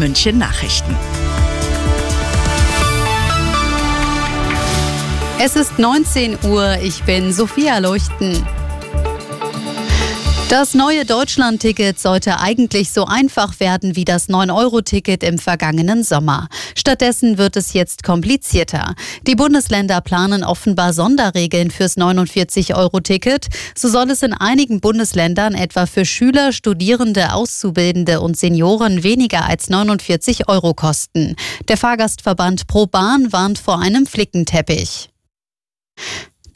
München Nachrichten. Es ist 19 Uhr, ich bin Sophia Leuchten. Das neue Deutschland-Ticket sollte eigentlich so einfach werden wie das 9-Euro-Ticket im vergangenen Sommer. Stattdessen wird es jetzt komplizierter. Die Bundesländer planen offenbar Sonderregeln fürs 49-Euro-Ticket. So soll es in einigen Bundesländern etwa für Schüler, Studierende, Auszubildende und Senioren weniger als 49 Euro kosten. Der Fahrgastverband Pro Bahn warnt vor einem Flickenteppich.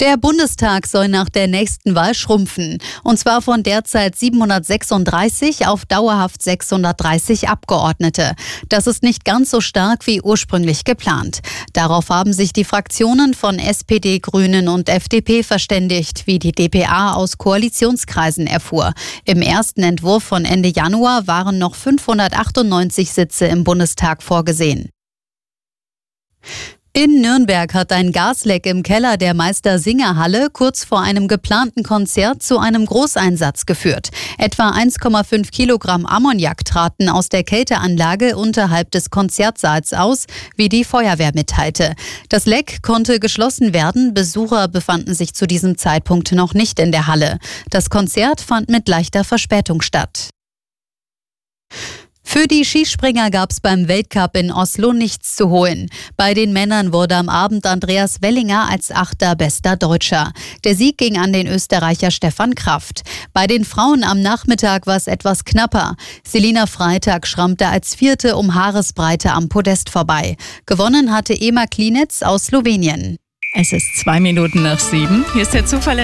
Der Bundestag soll nach der nächsten Wahl schrumpfen. Und zwar von derzeit 736 auf dauerhaft 630 Abgeordnete. Das ist nicht ganz so stark wie ursprünglich geplant. Darauf haben sich die Fraktionen von SPD, Grünen und FDP verständigt, wie die DPA aus Koalitionskreisen erfuhr. Im ersten Entwurf von Ende Januar waren noch 598 Sitze im Bundestag vorgesehen. In Nürnberg hat ein Gasleck im Keller der Meister-Singer-Halle kurz vor einem geplanten Konzert zu einem Großeinsatz geführt. Etwa 1,5 Kilogramm Ammoniak traten aus der Kälteanlage unterhalb des Konzertsaals aus, wie die Feuerwehr mitteilte. Das Leck konnte geschlossen werden. Besucher befanden sich zu diesem Zeitpunkt noch nicht in der Halle. Das Konzert fand mit leichter Verspätung statt. Für die Skispringer gab es beim Weltcup in Oslo nichts zu holen. Bei den Männern wurde am Abend Andreas Wellinger als achter bester Deutscher. Der Sieg ging an den Österreicher Stefan Kraft. Bei den Frauen am Nachmittag war es etwas knapper. Selina Freitag schrammte als vierte um Haaresbreite am Podest vorbei. Gewonnen hatte Ema Klinitz aus Slowenien. Es ist zwei Minuten nach sieben. Hier ist der zuverlässige